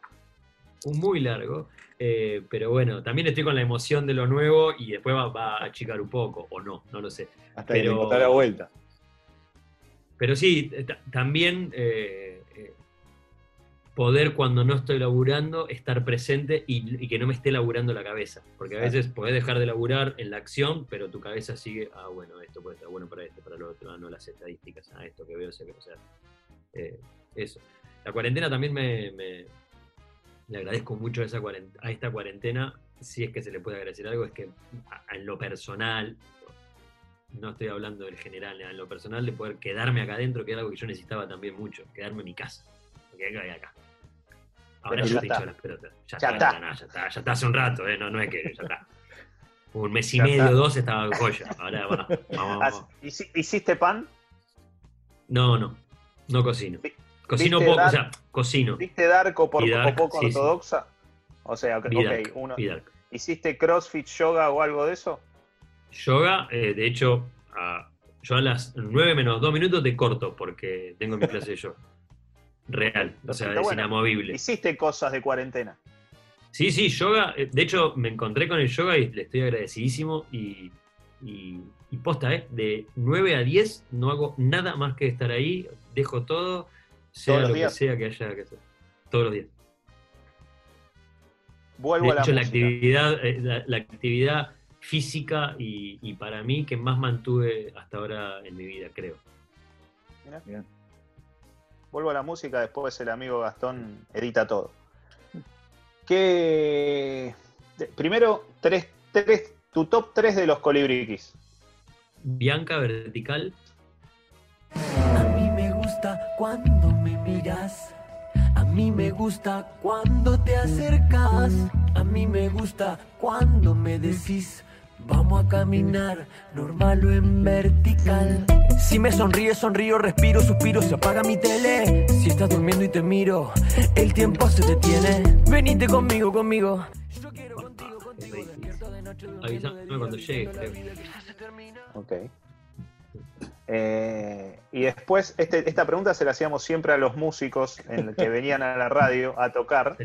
S3: Muy largo. eh, pero bueno, también estoy con la emoción de lo nuevo y después va, va a achicar un poco, o no, no lo sé.
S4: Hasta que
S3: Pero-
S4: te encontrás la vuelta.
S3: pero sí, eh, ta- también eh, eh, poder cuando no estoy laburando, estar presente y, y que no me esté laburando la cabeza. Porque a veces podés dejar de laburar en la acción, pero tu cabeza sigue, ah, bueno, esto puede estar bueno para esto, para lo otro, ah, no las estadísticas, ah, esto que veo, sé que, o sea, eso. La cuarentena también me, me- le agradezco mucho a, esa cuaren- a esta cuarentena, si es que se le puede agradecer algo, es que en lo personal, no estoy hablando del general, en lo personal de poder quedarme acá adentro, que era algo que yo necesitaba también mucho, quedarme en mi casa. Porque acá. Ahora
S2: Pero
S3: ya
S2: ya
S3: te
S2: está.
S3: echo las pelotas. Ya,
S2: Ya
S3: está,
S2: está.
S3: no, ya está, ya está hace un rato, eh, no, no es que ya está. Un mes y medio, dos estaba en joya. Ahora va, vamos, vamos.
S2: ¿Hiciste pan?
S3: No, no, no cocino. Cocino
S2: ¿viste
S3: poco, o
S2: Dark?
S3: sea, cocino.
S2: ¿Viste Dark o, por,
S3: Dark,
S2: poco
S3: sí, sí.
S2: ortodoxa? O sea, ok,
S3: Dark,
S2: uno-. ¿hiciste CrossFit, yoga o algo de eso?
S3: Yoga, eh, de hecho, a- yo a las 9 menos 2 minutos te corto porque tengo mi clase de yoga. Real, o sea, es
S2: bueno.
S3: inamovible.
S2: ¿Hiciste cosas de cuarentena?
S3: Sí, sí, yoga. eh, De hecho, me encontré con el yoga y le estoy agradecidísimo. Y, y, y posta, ¿eh? De 9 a 10 no hago nada más que estar ahí. Dejo todo, sea
S2: ¿Todos los
S3: lo que sea que haya que hacer. Todos los días.
S2: Vuelvo
S3: De
S2: a la
S3: hecho, la
S2: música.
S3: actividad, eh, la, la actividad física y, y para mí que más mantuve hasta ahora en mi vida, creo.
S2: Mirá.
S4: Bien.
S2: Vuelvo a la música, después el amigo Gastón edita todo. ¿Qué... Primero, tres, tres, tu top 3 de los colibriquis.
S3: Bianca Vertical,
S5: A mí me gusta cuando miras. A mí me gusta cuando te acercas. A mí me gusta cuando me decís. Vamos a caminar, normal o en vertical. Si me sonríes, sonrío, respiro, suspiro, se apaga mi tele. Si estás durmiendo y te miro, el tiempo se detiene. Venite conmigo, conmigo. Yo quiero contigo, contigo, despierto de noche,
S3: Avísame cuando llegue, creo.
S2: Ok. Eh, y después, este- esta pregunta se la hacíamos siempre a los músicos en el que venían a la radio a tocar.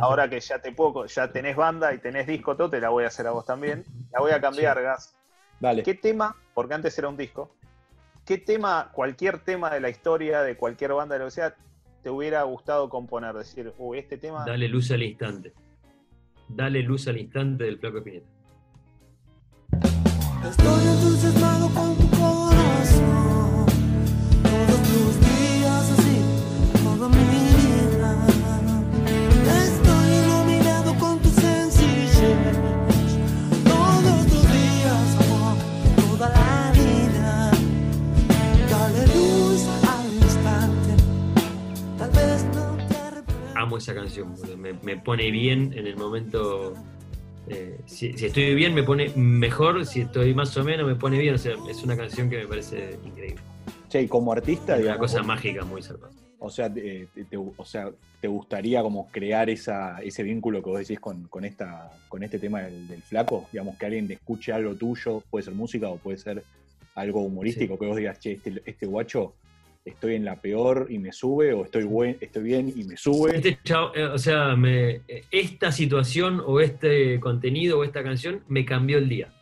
S2: Ahora que ya te puedo, ya tenés banda y tenés disco, todo, te la voy a hacer a vos también. La voy a cambiar, Gas.
S4: Dale.
S2: ¿Qué tema, porque antes era un disco, qué tema, cualquier tema de la historia, de cualquier banda, de lo que sea, te hubiera gustado componer? Decir, uy, este tema.
S3: Dale luz al instante. Dale luz al instante del flaco Espineta.
S5: Estoy entusiasmado con
S3: Amo esa canción, me, me pone bien en el momento. eh, si, si estoy bien, me pone mejor. Si estoy más o menos, me pone bien. O sea, es una canción que me parece increíble.
S4: Che, y como artista,
S3: Es una cosa
S4: vos-
S3: mágica, muy zarpada.
S4: O sea, te, o sea, ¿te gustaría como crear esa, ese vínculo que vos decís con, con, esta, con este tema del, del flaco? Digamos, que alguien escuche algo tuyo, puede ser música o puede ser algo humorístico,
S3: Sí.
S4: que vos digas, che, este, este guacho, estoy en la peor y me sube, o estoy, buen, estoy bien y me sube.
S3: Este eh, o sea, me- esta situación o este contenido o esta canción me cambió el día.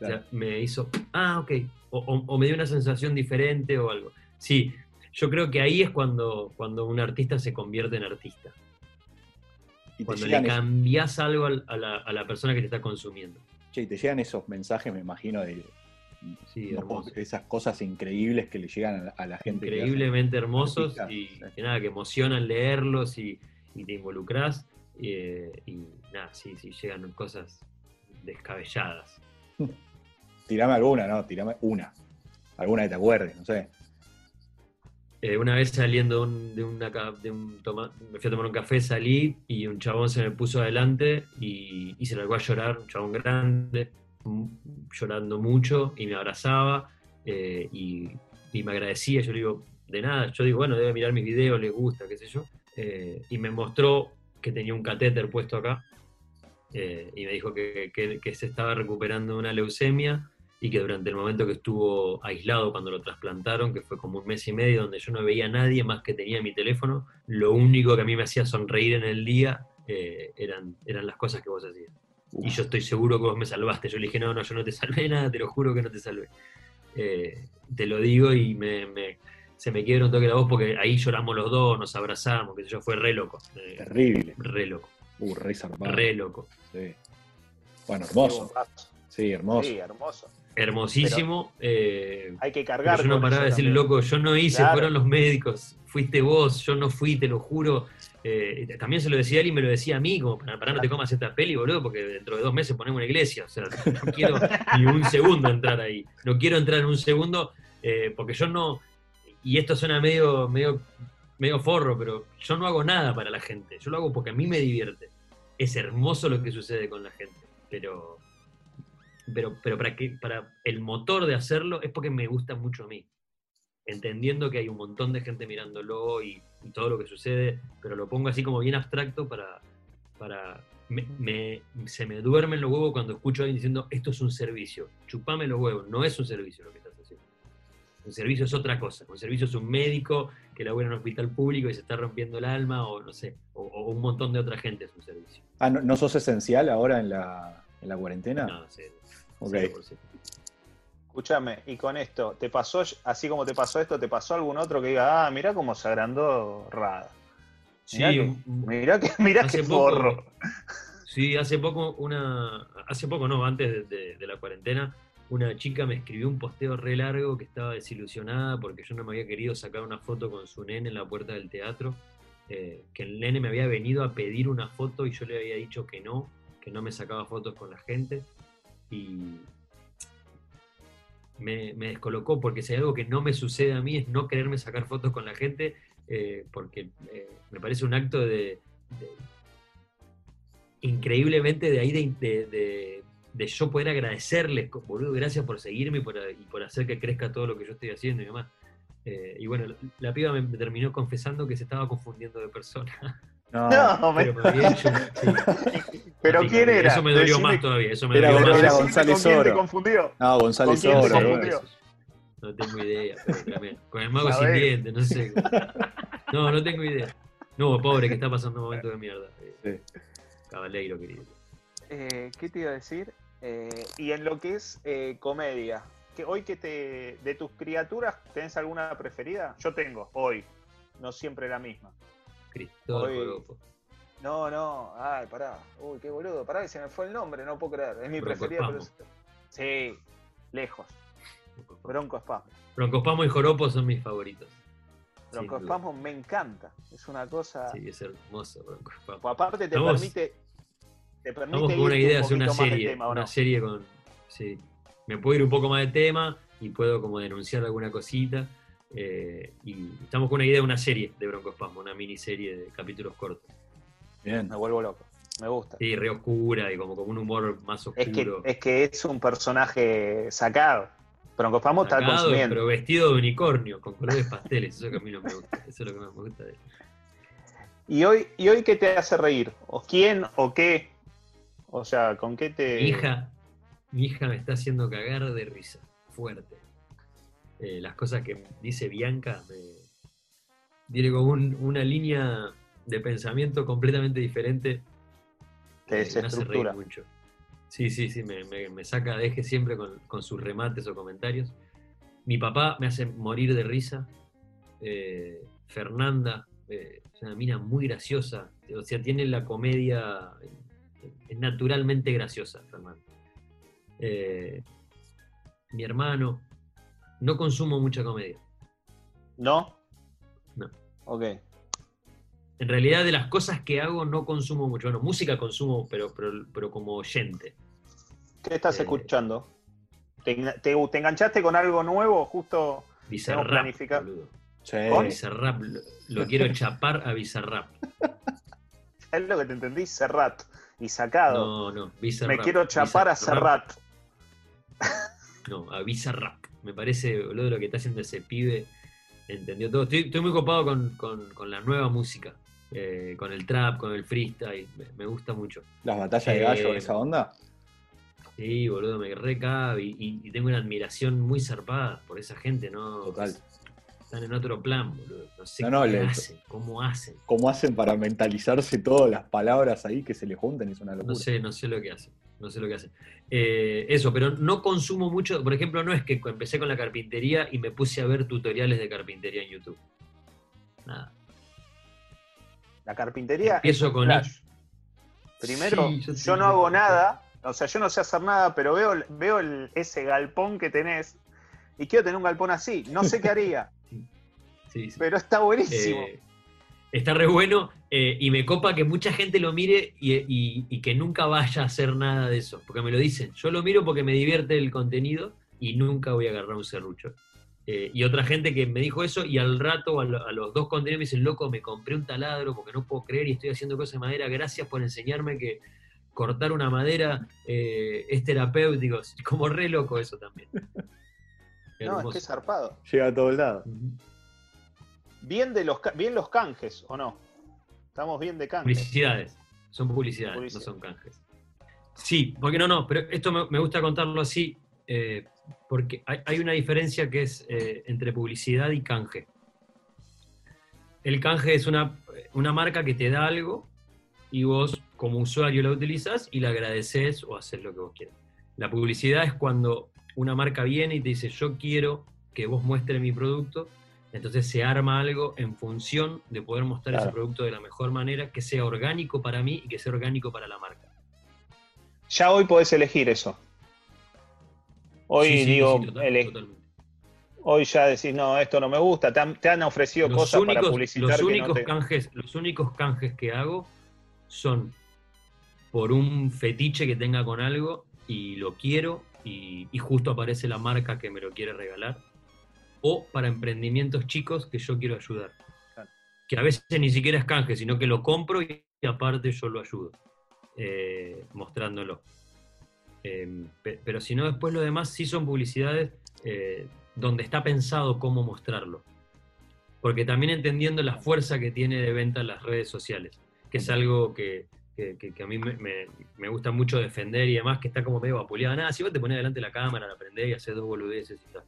S3: O sea, me hizo, ah, ok. O, o- o me dio una sensación diferente o algo. Sí, yo creo que ahí es cuando, cuando un artista se convierte en artista.
S4: y,
S3: Cuando le cambias algo al- a la, a la persona que te está consumiendo.
S4: che, y te llegan esos mensajes, me imagino, de
S3: Sí,
S4: esas cosas increíbles que le llegan a la, a la gente.
S3: Increíblemente hermosos y
S4: sí.
S3: que nada, que emocionan leerlos y, y te involucras. eh, y nada, sí, sí, llegan cosas descabelladas.
S4: Tirame alguna, ¿no? Tirame una. Alguna que te acuerdes, no sé.
S3: Eh, una vez saliendo de un, de una de un toma- me fui a tomar un café, salí y un chabón se me puso adelante y, y se largó a llorar, un chabón grande, llorando mucho y me abrazaba eh, y, y me agradecía. Yo le digo, de nada, yo digo, bueno, debe mirar mis videos, le gusta, qué sé yo. Eh, y me mostró que tenía un catéter puesto acá eh, y me dijo que, que- que se estaba recuperando de una leucemia y que durante el momento que estuvo aislado cuando lo trasplantaron, que fue como un mes y medio donde yo no veía a nadie más que tenía mi teléfono, lo único que a mí me hacía sonreír en el día eh, eran, eran las cosas que vos hacías. Y yo estoy seguro que vos me salvaste. Yo le dije, no, no, yo no te salvé nada, te lo juro que no te salvé. Eh, te lo digo y me, me- se me quiebra un toque la voz porque ahí lloramos los dos, nos abrazamos, que sé yo, fue re loco. eh,
S4: Terrible.
S3: re loco,
S4: Uh, re zarpado.
S3: re loco.
S4: Sí. Bueno, hermoso. Sí, hermoso.
S2: Sí, hermoso.
S3: Hermosísimo. eh,
S2: Hay que cargar.
S3: yo no paraba de decirle, loco, yo no hice,
S2: Claro.
S3: fueron los médicos, fuiste vos, yo no fui, te lo juro. Eh, también se lo decía él y me lo decía a mí, como para, para no te comas esta peli, boludo, porque dentro de dos meses ponemos una iglesia. O sea, no quiero ni un segundo entrar ahí. No quiero entrar en un segundo, eh, porque yo no. Y esto suena medio, medio, medio forro, pero yo no hago nada para la gente. Yo lo hago porque a mí me divierte. Es hermoso lo que sucede con la gente, pero. Pero, pero para, que, para el motor de hacerlo es porque me gusta mucho a mí entendiendo que hay un montón de gente mirándolo y, y todo lo que sucede, pero lo pongo así como bien abstracto para... para me, me- se me duermen los huevos cuando escucho a alguien diciendo esto es un servicio, chupame los huevos, no es un servicio lo que estás haciendo. Un servicio es otra cosa, un servicio es un médico que labura en un hospital público y se está rompiendo el alma, o no sé, o, o un montón de otra gente es un servicio.
S4: Ah, ¿no, no sos esencial ahora en la, en la cuarentena?
S3: No, sí,
S4: Ok.
S3: 100%.
S2: Escúchame, y con esto, ¿te pasó, así como te pasó esto, te pasó algún otro que diga, ah, mirá cómo se agrandó Rada?
S3: Sí,
S2: Mirá que, mirá que, mirá
S3: Hace
S2: qué
S3: poco-
S2: forro.
S3: Sí, hace poco una. Hace poco no, antes de, de- de la cuarentena, una chica me escribió un posteo re largo que estaba desilusionada porque yo no me había querido sacar una foto con su nene en la puerta del teatro. eh, que el nene me había venido a pedir una foto y yo le había dicho que no, que no me sacaba fotos con la gente. Y me, descolocó porque si hay algo que no me sucede a mí es no quererme sacar fotos con la gente eh, porque eh, me parece un acto de, increíblemente de ahí de, de- yo poder agradecerles, boludo, gracias por seguirme y por, hacer que crezca todo lo que yo estoy haciendo y demás. Eh, y bueno, la, piba me terminó confesando que se estaba confundiendo de persona.
S4: No,
S2: No,
S3: Pero me había hecho un- sí.
S2: pero
S3: Así
S2: ¿quién era?
S3: Eso me dolió
S2: Decime-
S3: más todavía. Eso me
S4: Era-
S3: dolió más.
S4: era
S2: decime
S4: González
S2: ¿Con quién te
S4: Oro.
S2: confundió?
S4: no, González
S2: ¿Con quién se
S4: Oro.
S2: confundió?
S3: No tengo idea, pero también. Con el mago sin dientes, no sé. No, no tengo idea. No, pobre, que está pasando un momento de mierda. Cabaleiro, querido.
S2: Eh, ¿Qué te iba a decir? Eh, y en lo que es eh, comedia, que hoy que te. de tus criaturas, ¿tenés alguna preferida? Yo tengo, hoy. No siempre la misma.
S3: Cristóbal.
S2: No, no, ay, pará. Uy, qué boludo. Pará, que se me fue el nombre, no puedo creer. Es mi preferida, pero. Sí, lejos. Bronco Spasmo.
S3: Broncospamo y Joropo son mis favoritos.
S2: Bronco
S3: duda.
S2: Spasmo me encanta. Es una cosa.
S3: Sí, es hermoso
S2: o aparte te permite. Te permite
S3: Vamos con una idea de
S2: un
S3: hacer una serie.
S2: tema, ¿o
S3: una
S2: no?
S3: serie con. Sí. Me puedo ir un poco más de tema y puedo como denunciar alguna cosita. Eh, y estamos con una idea de una serie de Broncospasmo, una miniserie de capítulos cortos.
S4: Bien.
S2: Me vuelvo loco. Me gusta.
S3: Sí, re oscura y como con un humor más
S2: Es que,
S3: oscuro.
S2: es que es un personaje sacado. Bronco Spasmo está
S3: Sacado,
S2: consumiendo.
S3: pero vestido de unicornio, con colores pasteles. Eso es lo que a mí no me gusta. Eso es lo que más me gusta de él.
S2: ¿Y hoy, ¿Y hoy qué te hace reír? ¿O quién o qué? O sea, ¿con qué te...?
S3: Mi hija, mi hija me está haciendo cagar de risa, fuerte. Eh, las cosas que dice Bianca me tiene como un- una línea de pensamiento completamente diferente.
S2: Te
S3: me hace reír
S2: desestructura.
S3: mucho. Sí, sí, sí, me, me- me saca de eje siempre con, con sus remates o comentarios. Mi papá me hace morir de risa. Eh, Fernanda, eh, es una mina muy graciosa. O sea, tiene la comedia, es naturalmente graciosa, Fernanda. Eh, mi hermano, no consumo mucha comedia.
S2: ¿No?
S3: No.
S2: Ok.
S3: En realidad, de las cosas que hago, no consumo mucho. Bueno, música consumo, pero, pero, pero como oyente.
S2: ¿Qué estás
S3: Eh,
S2: escuchando? ¿Te, enga- te- te enganchaste con algo nuevo justo?
S3: Bizarrap.
S4: Sí.
S3: Bizarrap, lo, lo quiero chapar a Bizarrap.
S2: Es lo que te entendí, Serrat. Y sacado.
S3: No, no, Bizarrap.
S2: Me quiero chapar a. Serrat.
S3: No, a Bizarrap. Me parece, boludo, lo que está haciendo ese pibe. Entendió todo. Estoy, estoy muy copado con, con- con la nueva música. eh, con el trap, con el freestyle. Me, me gusta mucho.
S4: Las batallas de gallo,
S3: Eh,
S4: esa onda.
S3: Sí, boludo, me recabe y, y- y tengo una admiración muy zarpada por esa gente, ¿no?
S4: Total.
S3: Están en otro plan, boludo. No sé
S4: No, no,
S3: qué
S4: le-
S3: hacen, cómo hacen.
S4: ¿Cómo hacen para mentalizarse todas las palabras ahí que se le juntan? Es una locura.
S3: No sé, no sé lo que hacen. No sé lo que hacen. Eh, eso, pero no consumo mucho. Por ejemplo, no es que empecé con la carpintería y me puse a ver tutoriales de carpintería en YouTube. Nada.
S2: La carpintería
S3: Empiezo
S2: es
S3: con
S2: flash. Primero,
S3: Sí,
S2: yo,
S3: yo
S2: no hago nada, o sea, yo no sé hacer nada, pero veo, veo el- ese galpón que tenés y quiero tener un galpón así. No sé qué haría,
S3: Sí, sí.
S2: pero está buenísimo.
S3: Eh, está re bueno eh, y me copa que mucha gente lo mire y, y- y que nunca vaya a hacer nada de eso, porque me lo dicen. Yo lo miro porque me divierte el contenido y nunca voy a agarrar un serrucho. Eh, y otra gente que me dijo eso y al rato, a, lo- a los dos contenidos, me dicen, loco, me compré un taladro porque no puedo creer y estoy haciendo cosas de madera. Gracias por enseñarme que cortar una madera eh, es terapéutico. Como re loco eso también.
S2: No, es que es zarpado.
S4: Llega a todos lados.
S3: Ujú.
S2: Bien, de los, bien los canjes, ¿o no? Estamos bien de canjes.
S3: Publicidades. Son publicidades,
S2: Publicidad.
S3: no son canjes. Sí, porque no, no, pero esto me, me gusta contarlo así, eh, porque hay, hay una diferencia que es eh, entre publicidad y canje. El canje es una, una marca que te da algo y vos como usuario la utilizas y la agradeces o haces lo que vos quieras. La publicidad es cuando una marca viene y te dice yo quiero que vos muestres mi producto, entonces se arma algo en función de poder mostrar ese producto de la mejor manera, que sea orgánico para mí y que sea orgánico para la marca.
S2: Ya hoy podés elegir eso. Hoy
S3: Sí, sí,
S2: digo,
S3: sí, total-
S2: ele-
S3: totalmente.
S2: hoy ya decís, no, esto no me gusta. Te han, te han ofrecido
S3: Los
S2: cosas para
S3: únicos,
S2: publicitar
S3: los
S2: que no
S3: únicos
S2: te-
S3: canjes, los únicos canjes que hago son por un fetiche que tenga con algo y lo quiero y, y justo aparece la marca que me lo quiere regalar o para emprendimientos chicos que yo quiero ayudar.
S2: Claro.
S3: Que a veces ni siquiera es canje, sino que lo compro y, aparte yo lo ayudo, eh, mostrándolo. Eh, pe- pero si no, después lo demás sí son publicidades eh, donde está pensado cómo mostrarlo. Porque también entendiendo la fuerza que tiene de venta las redes sociales, que es algo que, que- que- que a mí me, me- me gusta mucho defender y demás, que está como medio vapuleada. Nada, si vos te pones delante de la cámara, la prendés y haces dos boludeces y tal.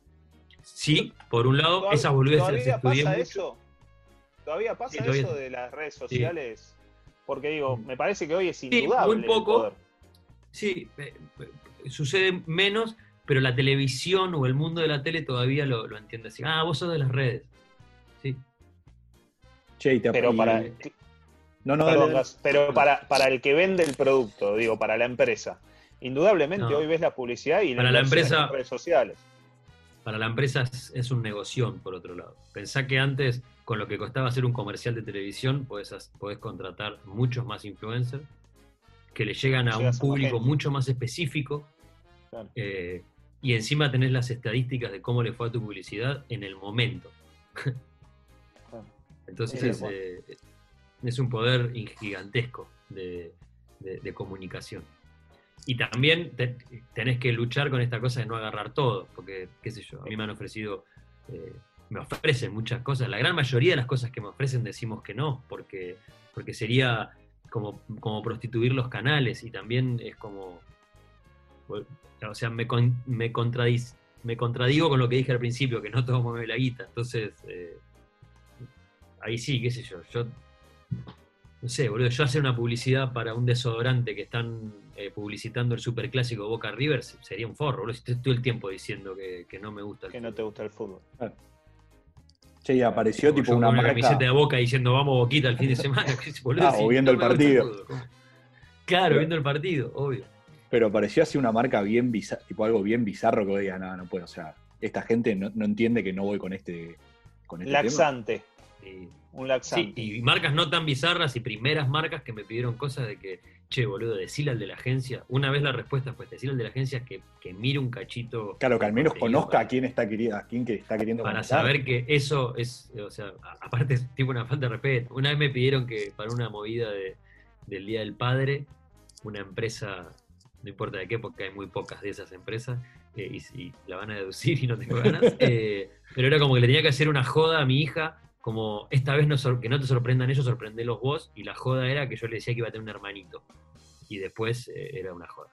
S3: Sí, por un lado, esas boludeces las
S2: ¿Todavía
S3: estudié
S2: pasa
S3: mucho.
S2: eso? ¿Todavía pasa
S3: Sí, todavía-
S2: eso de las redes sociales? Porque digo, me parece que hoy es
S3: Sí,
S2: indudable.
S3: muy poco.
S2: poder.
S3: Sí, eh, eh, sucede menos, pero la televisión o el mundo de la tele todavía lo, lo entiende así. Ah, vos sos de las redes. Sí.
S4: Che, y te
S2: Pero para,
S4: No, no,
S2: perdón, pero para, para el que vende el producto, digo, para la empresa. Indudablemente
S3: No.
S2: hoy ves la publicidad y
S3: Para la
S2: en
S3: empresa-
S2: las redes sociales.
S3: Para la empresa es, es un negocio, por otro lado. Pensá que antes, con lo que costaba hacer un comercial de televisión, podés, podés contratar muchos más influencers que le llegan a un
S2: Llegas
S3: público mucho más específico
S2: Claro.
S3: eh, y encima tenés las estadísticas de cómo le fue a tu publicidad en el momento.
S2: Claro.
S3: Entonces es, eh, es un poder gigantesco de, de- de comunicación. Y también te- tenés que luchar con esta cosa de no agarrar todo, porque, qué sé yo, a mí me han ofrecido, eh, me ofrecen muchas cosas. La gran mayoría de las cosas que me ofrecen decimos que no, porque, porque sería como, como prostituir los canales y también es como, o sea, me, con- me, contradiz- me contradigo con lo que dije al principio, que no todo mueve la guita. Entonces, eh, ahí sí, qué sé yo, yo no sé, boludo, yo hacer una publicidad para un desodorante que están eh, publicitando el superclásico Boca River sería un forro, boludo. Si estoy todo el tiempo diciendo que, que no me gusta el
S2: Que no te
S3: fútbol.
S2: gusta el fútbol.
S4: Che, y apareció
S3: Como
S4: tipo
S3: yo
S4: una
S3: con una
S4: marca.
S3: camiseta de Boca diciendo vamos Boquita el fin de semana. boludo,
S4: Ah, o
S3: si
S4: viendo
S3: no
S4: el partido.
S3: fútbol. Claro, viendo el partido, obvio.
S4: Pero pareció así una marca bien bizarra, tipo algo bien bizarro que vos digas, no, no puedo. O sea, esta gente no, no entiende que no voy con este. Con este tema.
S2: Laxante,
S3: Sí.
S2: un
S3: Sí,
S2: laxante.
S3: y marcas no tan bizarras y primeras marcas que me pidieron cosas de que, che, boludo, decile al de la agencia. Una vez la respuesta fue, decile al de la agencia que, que mire un cachito.
S4: Claro, que al menos conozca
S3: para-
S4: a quién está queriendo, a quién que está queriendo
S3: para saber que eso es, o sea, aparte es tipo una falta de respeto. Una vez me pidieron que para una movida de- del Día del Padre, una empresa, no importa de qué, porque hay muy pocas de esas empresas, eh, y, y la van a deducir y no tengo ganas, eh, pero era como que le tenía que hacer una joda a mi hija, como esta vez no que no te sorprendan ellos, sorprendelos vos, y la joda era que yo le decía que iba a tener un hermanito, y después eh, era una joda.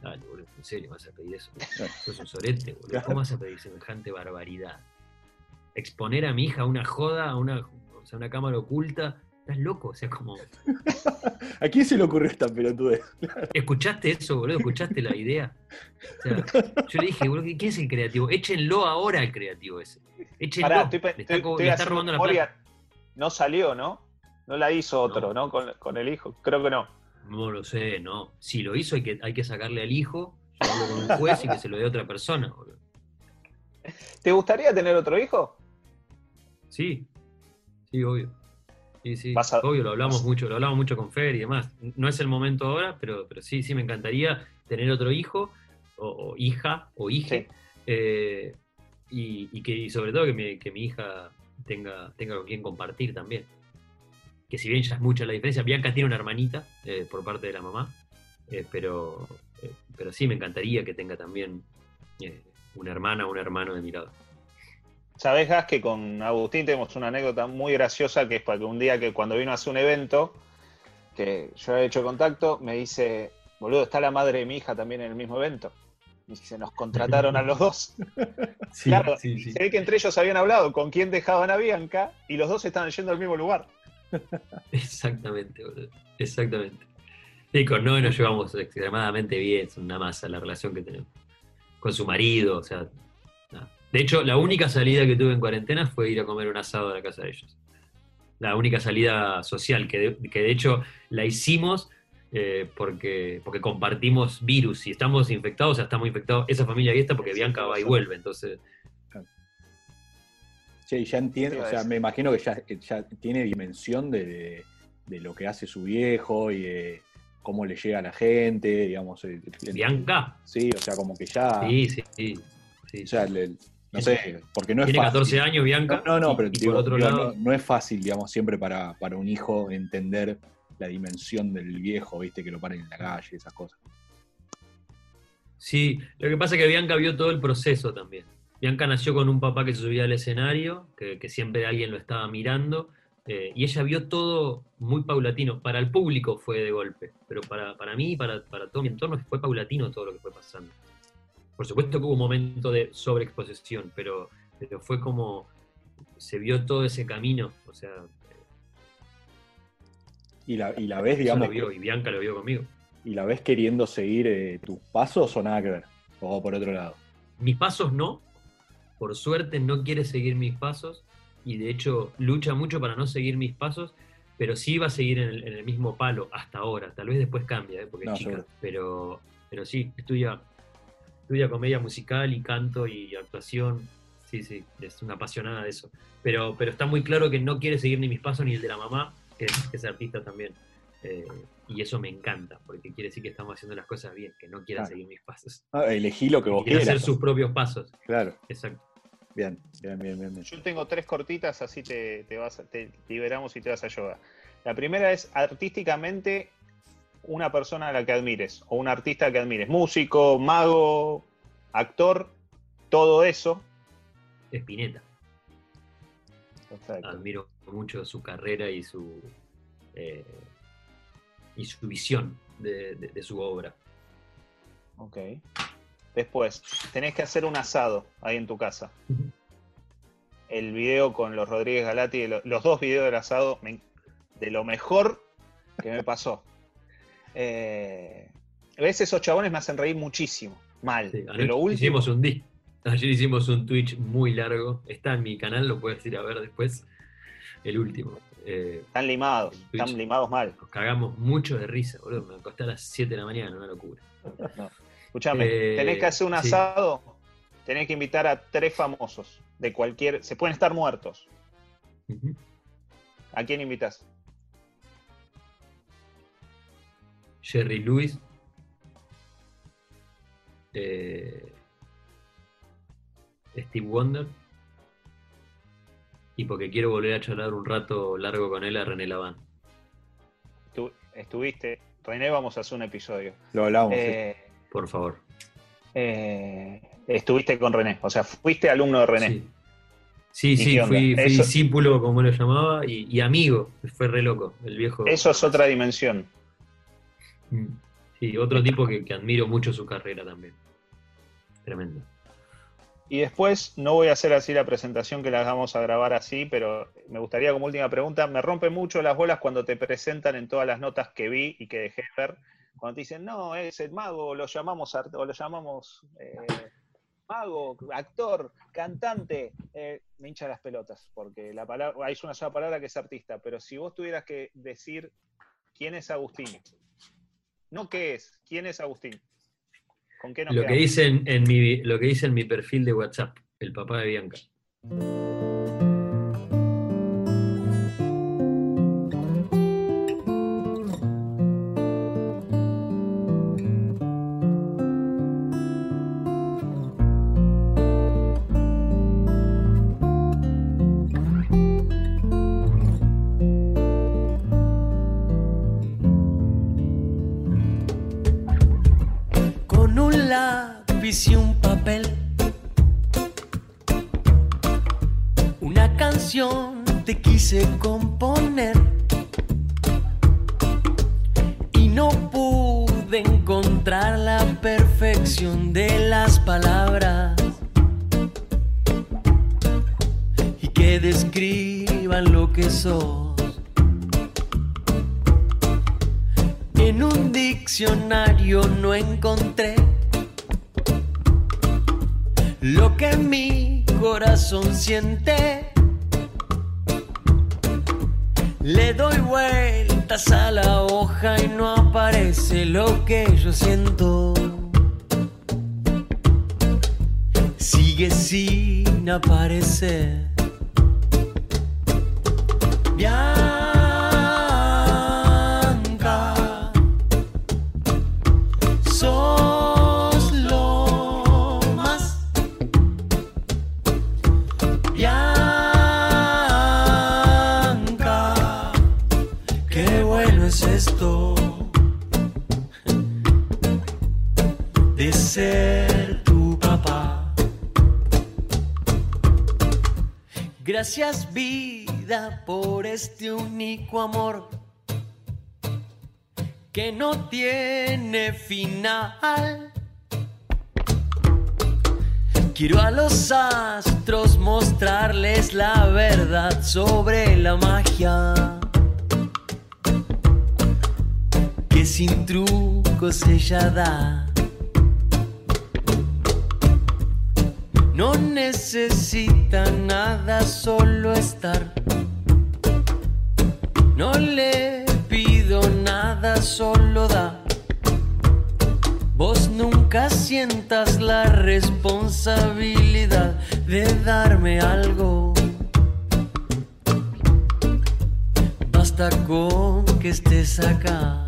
S3: Dale, boludo, en serio vas a pedir eso. Sos un sorete, boludo. ¿Cómo vas a pedir semejante barbaridad? exponer a mi hija a una joda, a una, o sea, una cámara oculta. Estás loco, o sea, como.
S4: ¿A quién se le ocurrió esta pelotudez?
S3: ¿Escuchaste eso, boludo? ¿Escuchaste la idea? O sea, yo le dije, boludo, ¿quién es el creativo? Échenlo ahora al creativo ese. Échenlo.
S2: Pará, estoy,
S3: le está,
S2: estoy-
S3: le está robando la plata.
S2: No salió, ¿no? No la hizo otro, ¿no? Con, con el hijo. Creo que no.
S3: No lo sé, no. Si lo hizo, hay que, hay que sacarle al hijo, llevarlo con un juez y que se lo dé a otra persona, boludo.
S2: ¿Te gustaría tener otro hijo?
S3: Sí, sí, obvio. Sí, sí,
S2: a-
S3: obvio, lo hablamos
S2: vas-
S3: mucho, lo hablamos mucho con Fer y demás. No es el momento ahora, pero, pero sí, sí, me encantaría tener otro hijo, o, o hija, o hija,
S2: Sí.
S3: eh, y, y que y sobre todo que mi, que mi hija tenga, tenga con quien compartir también. Que si bien ya es mucha la diferencia, Bianca tiene una hermanita eh, por parte de la mamá, eh, pero, pero sí me encantaría que tenga también una hermana o un hermano de mi lado.
S2: Sabés, Gas, que con Agustín tenemos una anécdota muy graciosa que es para que un día que cuando vino a hacer un evento, que yo he hecho contacto, me dice, boludo, está la madre de mi hija también en el mismo evento. Y se nos contrataron a los dos.
S3: Sí,
S2: claro,
S3: sí, sí.
S2: se ve que entre ellos habían hablado con quién dejaban a Bianca y los dos estaban yendo al mismo lugar.
S3: Exactamente, boludo. Exactamente. Sí, con Noé nos llevamos extremadamente bien, es una masa la relación que tenemos. Con su marido, o sea. De hecho, la única salida que tuve en cuarentena fue ir a comer un asado a la casa de ellos. La única salida social, que de, que de hecho la hicimos eh, porque, porque compartimos virus. y estamos infectados, o sea, estamos infectados esa familia y esta porque
S2: Sí,
S3: Bianca va y vuelve. Entonces,
S4: Sí, ya entiendo, o sea, me imagino que ya, ya tiene dimensión de, de- de lo que hace su viejo y de cómo le llega a la gente, digamos.
S3: Bianca,
S4: Sí, o sea, como que ya.
S3: sí, sí, sí. sí.
S4: O sea, le- no sé, porque no es
S3: Tiene
S4: fácil.
S3: 14 años, Bianca.
S4: No, no, pero
S3: y
S4: digo,
S3: por otro
S4: digo,
S3: lado,
S4: no, no es fácil, digamos, siempre para, para un hijo entender la dimensión del viejo, viste, que lo paren en la calle, esas cosas.
S3: Sí, lo que pasa es que Bianca vio todo el proceso también. Bianca nació con un papá que se subía al escenario, que, que siempre alguien lo estaba mirando, eh, y ella vio todo muy paulatino. Para el público fue de golpe, pero para, para mí y para, para todo mi entorno fue paulatino todo lo que fue pasando. Por supuesto que hubo un momento de sobreexposición, pero, pero fue como se vio todo ese camino, o sea,
S4: Y la, y la ves, digamos,
S3: lo vio, y Bianca lo vio conmigo.
S4: y la ves queriendo seguir eh, tus pasos o nada que ver. O por otro lado.
S3: Mis pasos no, por suerte no quiere seguir mis pasos y de hecho lucha mucho para no seguir mis pasos, pero sí va a seguir en el, en el mismo palo hasta ahora. Tal vez después cambie, ¿eh? porque
S4: No,
S3: es chica,
S4: seguro.
S3: pero, pero sí, estudia, estudia comedia musical y canto y actuación. Sí, sí, es una apasionada de eso. Pero, pero está muy claro que no quiere seguir ni mis pasos ni el de la mamá, que es, que es artista también. Eh, y eso me encanta, porque quiere decir que estamos haciendo las cosas bien, que no quiera
S4: Claro.
S3: seguir mis pasos.
S4: Ah, elegí lo que vos
S3: Quiere hacer
S4: quieras.
S3: sus propios pasos.
S4: Claro,
S3: Exacto.
S4: bien, bien, bien, bien. bien.
S2: Yo tengo tres cortitas, así te, te vas, a- te liberamos y te vas a yoga. La primera es artísticamente una persona a la que admires, o un artista que admires. Músico, mago, actor, todo eso.
S3: Spinetta.
S2: Perfecto.
S3: Admiro mucho su carrera y su eh, y su visión de, de- de su obra.
S2: Ok. Después, tenés que hacer un asado ahí en tu casa. El video con los Rodríguez Galati, lo- los dos videos del asado, de lo mejor que me pasó. Eh, a veces esos chabones me hacen reír muchísimo. Mal.
S3: Sí,
S2: de
S3: anoche
S2: lo último.
S3: hicimos un Ayer hicimos un Twitch muy largo. Está en mi canal, lo puedes ir a ver después. El último. Eh,
S2: Están limados,
S3: Twitch.
S2: están limados mal.
S3: nos cagamos mucho de risa, boludo. Me acosté a las 7 de la mañana, una locura.
S2: Escuchame,
S3: Eh,
S2: tenés que hacer un
S3: sí.
S2: asado, tenés que invitar a tres famosos de cualquier. Se pueden estar muertos. ¿A quién invitas?
S3: Jerry Lewis. eh, Steve Wonder. Y porque quiero volver a charlar un rato largo con él a René Laván.
S2: Tú estuviste. René, vamos a hacer un episodio.
S4: Lo hablamos. sí.
S2: Eh,
S3: Por favor.
S2: eh, estuviste con René, o sea, fuiste alumno de René.
S3: Sí, sí, fui, discípulo, como lo llamaba, y, y amigo. Fue re loco, el viejo.
S2: Eso es otra dimensión.
S3: Sí, otro tipo que, que admiro mucho su carrera también. Tremendo.
S2: Y después, no voy a hacer así la presentación que la vamos a grabar así, pero me gustaría como última pregunta, me rompe mucho las bolas cuando te presentan en todas las notas que vi y que dejé ver, cuando te dicen, no, es el mago, lo llamamos, o lo llamamos eh, mago, actor, cantante, eh, me hincha las pelotas, porque la palabra, hay una sola palabra que es artista, pero si vos tuvieras que decir quién es Agustín, no qué es, quién es Agustín, ¿con qué nos
S3: Lo que, dicen en mi, lo que dice en mi perfil de WhatsApp, el papá de Bianca.
S5: Quise componer y no pude encontrar la perfección de las palabras y que describan lo que sos. En un diccionario no encontré lo que mi corazón siente. Le doy vueltas a la hoja y no aparece lo que yo siento. Sigue sin aparecer. Gracias vida por este único amor que no tiene final. Quiero a los astros mostrarles la verdad sobre la magia. Que sin trucos ella da. No necesita nada, solo estar. No le pido nada, solo da. Vos nunca sientas la responsabilidad de darme algo. Basta con que estés acá.